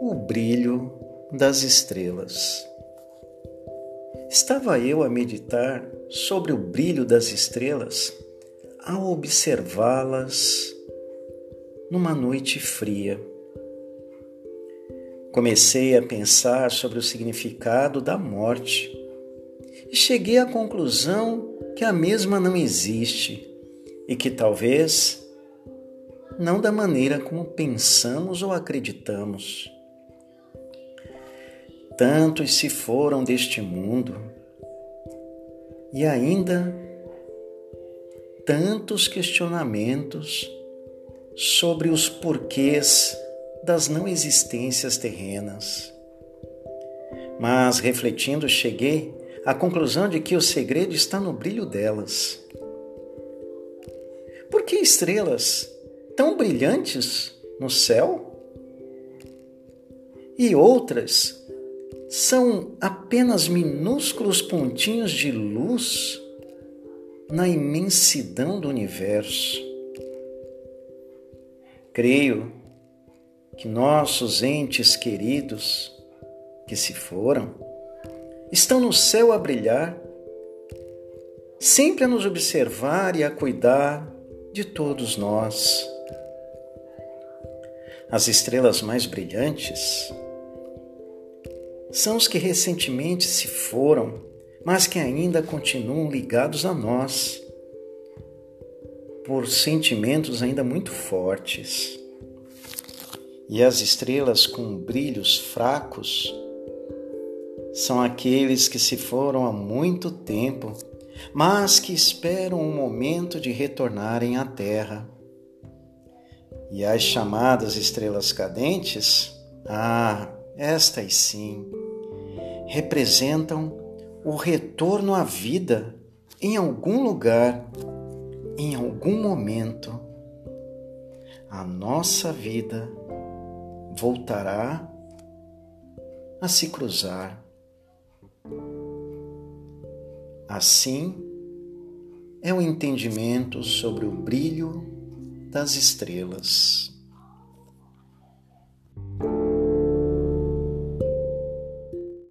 O brilho das estrelas. Estava eu a meditar sobre o brilho das estrelas ao observá-las numa noite fria. Comecei a pensar sobre o significado da morte e cheguei à conclusão que a mesma não existe e que talvez não da maneira como pensamos ou acreditamos. Tantos se foram deste mundo e ainda tantos questionamentos sobre os porquês das não existências terrenas. Mas refletindo, cheguei à conclusão de que o segredo está no brilho delas. Por que estrelas tão brilhantes no céu e outras são apenas minúsculos pontinhos de luz na imensidão do universo. Creio que nossos entes queridos que se foram estão no céu a brilhar, sempre a nos observar e a cuidar de todos nós. As estrelas mais brilhantes são os que recentemente se foram, mas que ainda continuam ligados a nós por sentimentos ainda muito fortes. E as estrelas com brilhos fracos são aqueles que se foram há muito tempo, mas que esperam um momento de retornarem à Terra. E as chamadas estrelas cadentes, ah, estas sim, representam o retorno à vida em algum lugar, em algum momento. A nossa vida voltará a se cruzar. Assim é o entendimento sobre o brilho das estrelas.